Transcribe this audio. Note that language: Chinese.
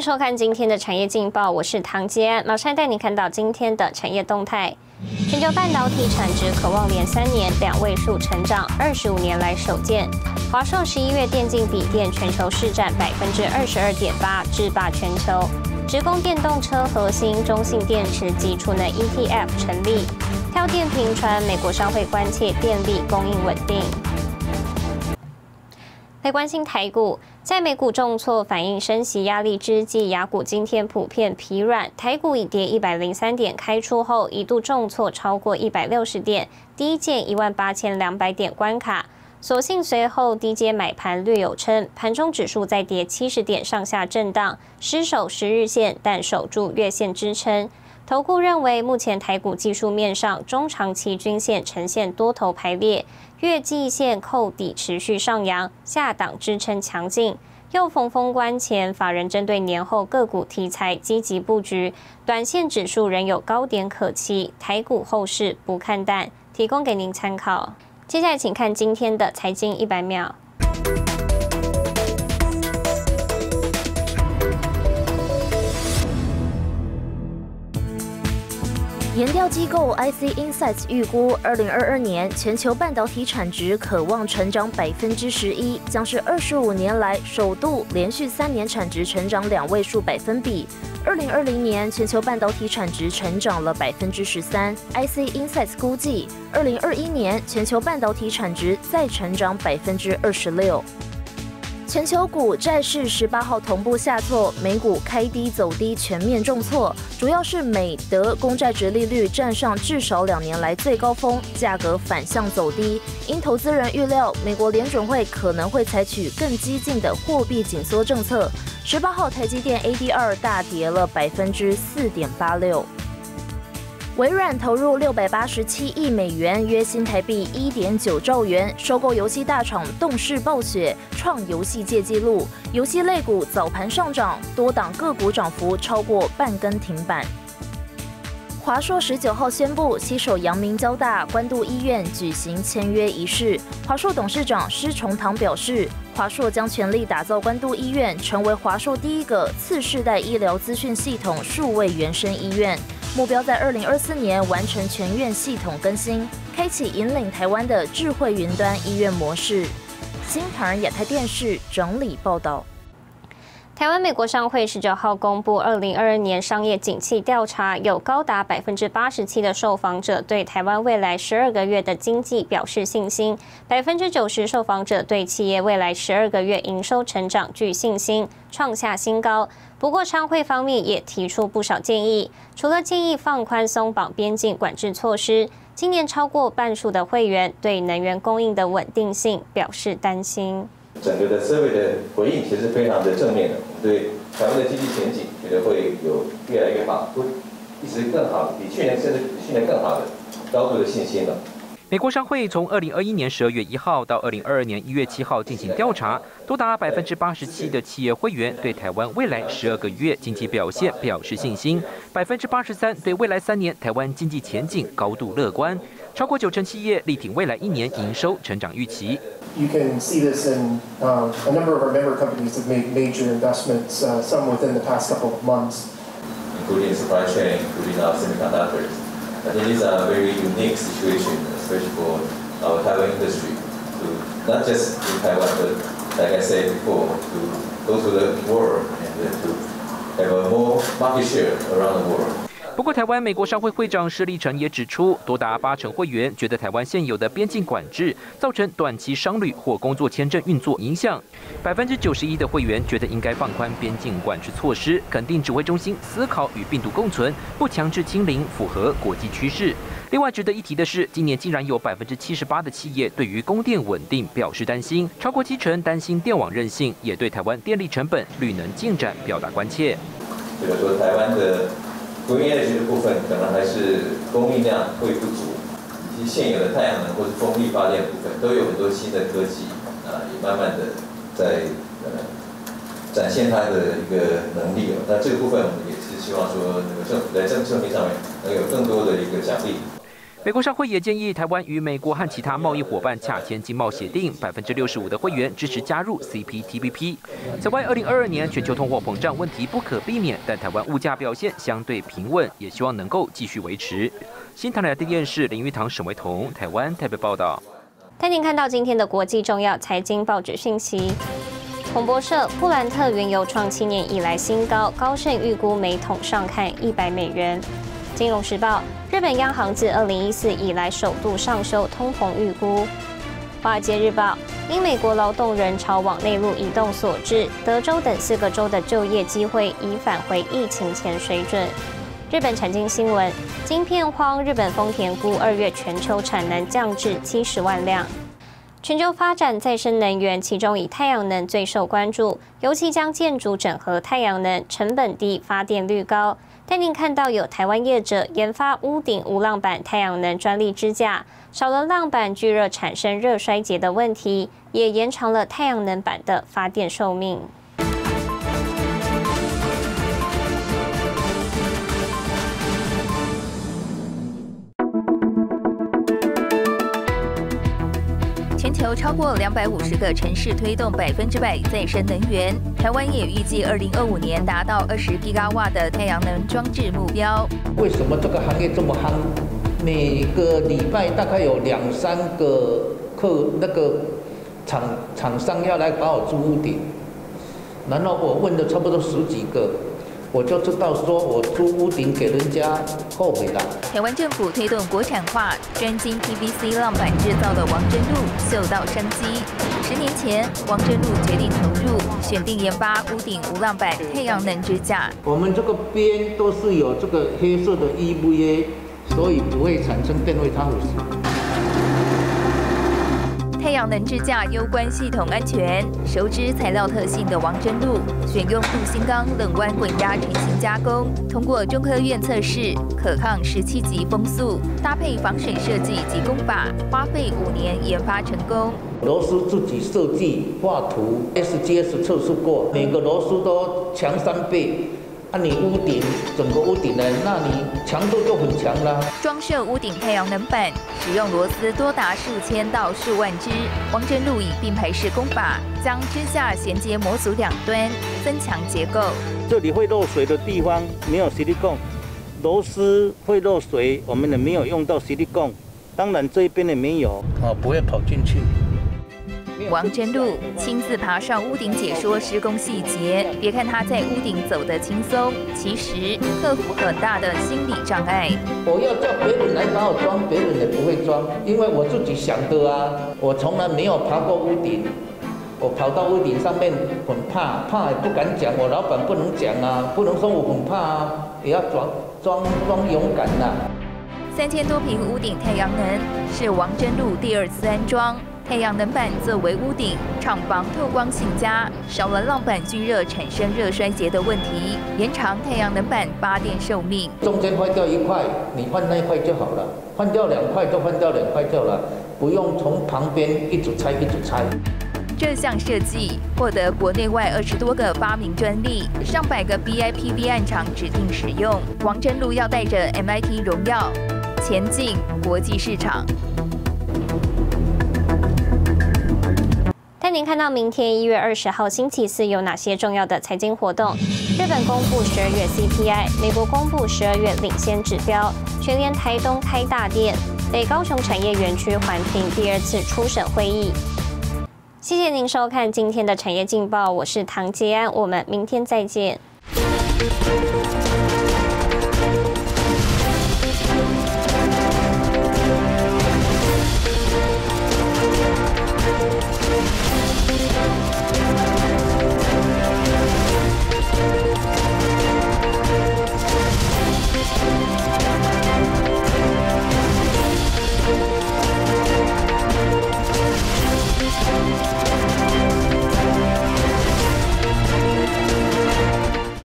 收看今天的产业劲报，我是唐杰安，马上带你看到今天的产业动态。全球半导体产值渴望连三年两位数成长，二十五年来首见。华硕十一月电竞笔电全球市占百分之二十二点八，制霸全球。直供电动车核心中性电池及储能 ETF 成立。跳电频传，美国商会关切电力供应稳定。来关心台股，在美股重挫反映升息压力之际，雅股今天普遍疲软。台股已跌一百零三点，开出后一度重挫超过一百六十点，低见一万八千两百点关卡。所幸随后低阶买盘略有撑，盘中指数再跌七十点上下震荡，失守十日线，但守住月线支撑。投顾认为，目前台股技术面上中长期均线呈现多头排列，月季线扣底持续上扬，下档支撑强劲。又逢封关前，法人针对年后个股题材积极布局，短线指数仍有高点可期，台股后市不看淡，提供给您参考。接下来请看今天的财经一百秒。研调机构 IC Insights 预估，二零二二年全球半导体产值可望成长百分之十一，将是二十五年来首度连续三年产值成长两位数百分比。二零二零年全球半导体产值成长了百分之十三，IC Insights 估计，二零二一年全球半导体产值再成长百分之二十六。全球股债市十八号同步下挫，美股开低走低，全面重挫，主要是美德公债值利率站上至少两年来最高峰，价格反向走低。因投资人预料美国联准会可能会采取更激进的货币紧缩政策，十八号台积电 ADR 大跌了百分之四点八六。微软投入六百八十七亿美元，约新台币一点九兆元，收购游戏大厂动视暴雪，创游戏界纪录。游戏类股早盘上涨，多档个股涨幅超过半根停板。华硕十九号宣布，携手阳明交大、关渡医院举行签约仪式。华硕董事长施崇棠表示，华硕将全力打造关渡医院，成为华硕第一个次世代医疗资讯系统数位原生医院。目标在二零二四年完成全院系统更新，开启引领台湾的智慧云端医院模式。新唐人亚太电视整理报道。台湾美国商会十九号公布二零二二年商业景气调查，有高达百分之八十七的受访者对台湾未来十二个月的经济表示信心，百分之九十受访者对企业未来十二个月营收成长具信心，创下新高。不过，商会方面也提出不少建议，除了建议放宽松绑边境管制措施，今年超过半数的会员对能源供应的稳定性表示担心。整个的社会的回应其实非常的正面的，我们对台湾的经济前景觉得会有越来越好，会一直更好，比去年甚至比去年更好的高度的信心了。美国商会从二零二一年十二月一号到二零二二年一月七号进行调查，多达百分之八十七的企业会员对台湾未来十二个月经济表现表示信心，百分之八十三对未来三年台湾经济前景高度乐观。超过九成企业力挺未来一年营收成长预期。You can see this in um, a number of our member companies have made major investments, uh, some within the past couple of months. Including supply chain, including our semiconductors. I think these are a very unique situation, especially for our Taiwan industry, to not just in Taiwan, but like I said before, to go to the world and to have a more market share around the world. 不过，台湾美国商会会长施立成也指出，多达八成会员觉得台湾现有的边境管制造成短期商旅或工作签证运作影响。百分之九十一的会员觉得应该放宽边境管制措施，肯定指挥中心思考与病毒共存，不强制清零，符合国际趋势。另外值得一提的是，今年竟然有百分之七十八的企业对于供电稳定表示担心，超过七成担心电网韧性，也对台湾电力成本、绿能进展表达关切。这个说台湾的。工业的这个部分可能还是供应量会不足，以及现有的太阳能或者风力发电部分都有很多新的科技，啊，也慢慢的在呃展现它的一个能力了。那这个部分我们也是希望说，那个政府在政策面上面能有更多的一个奖励。美国商会也建议台湾与美国和其他贸易伙伴洽签经贸协定，百分之六十五的会员支持加入 CPTPP。此外，二零二二年全球通货膨胀问题不可避免，但台湾物价表现相对平稳，也希望能够继续维持。新唐人电视林玉堂、沈维彤，台湾台北报道。带您看到今天的国际重要财经报纸讯息。彭博社：布兰特原油创七年以来新高，高盛预估每桶上看一百美元。金融时报：日本央行自二零一四以来首度上修通膨预估。华尔街日报：因美国劳动人潮往内陆移动所致，德州等四个州的就业机会已返回疫情前水准。日本产经新闻：晶片荒，日本丰田估二月全球产能降至七十万辆。全球发展再生能源，其中以太阳能最受关注，尤其将建筑整合太阳能，成本低，发电率高。但您看到有台湾业者研发屋顶无浪板太阳能专利支架，少了浪板聚热产生热衰竭的问题，也延长了太阳能板的发电寿命。超过两百五十个城市推动百分之百再生能源，台湾也预计二零二五年达到二十吉瓦的太阳能装置目标。为什么这个行业这么夯？每个礼拜大概有两三个客那个厂厂商要来把我租屋顶，然后我问了差不多十几个。我就知道，说我租屋顶给人家后悔了。台湾政府推动国产化，专精 PVC 浪板制造的王真路嗅到商机。十年前，王真路决定投入，选定研发屋顶无浪板太阳能支架。我们这个边都是有这个黑色的 EVA，所以不会产生电位差腐蚀。太阳能支架攸关系统安全，熟知材料特性的王真路选用镀锌钢冷弯滚压成型加工，通过中科院测试，可抗十七级风速，搭配防水设计及工法，花费五年研发成功。螺丝自己设计画图，SGS 测试过，每个螺丝都强三倍。那你屋顶整个屋顶呢？那你强度就很强了。装设屋顶太阳能板，使用螺丝多达数千到数万只。王真路以并排式工法，将支架衔接模组两端，增强结构。这里会漏水的地方没有吸力泵，螺丝会漏水，我们也没有用到吸力泵。当然这一边也没有，啊，不会跑进去。王真露亲自爬上屋顶解说施工细节，别看他在屋顶走得轻松，其实克服很大的心理障碍。我要叫别人来帮我装，别人也不会装，因为我自己想的啊。我从来没有爬过屋顶，我跑到屋顶上面很怕，怕也不敢讲，我老板不能讲啊，不能说我很怕啊，也要装装装勇敢呐。三千多平屋顶太阳能是王真路第二次安装。太阳能板作为屋顶，厂房透光性佳，少了浪板聚热产生热衰竭的问题，延长太阳能板发电寿命。中间坏掉一块，你换那一块就好了；换掉两块就换掉两块掉了，不用从旁边一组拆一组拆。这项设计获得国内外二十多个发明专利，上百个 BIPV 案厂指定使用。王真路要带着 MIT 荣耀前进国际市场。您看到明天一月二十号星期四有哪些重要的财经活动？日本公布十二月 CPI，美国公布十二月领先指标，全联台东开大店，北高雄产业园区环评第二次初审会议。谢谢您收看今天的产业劲报，我是唐杰安，我们明天再见。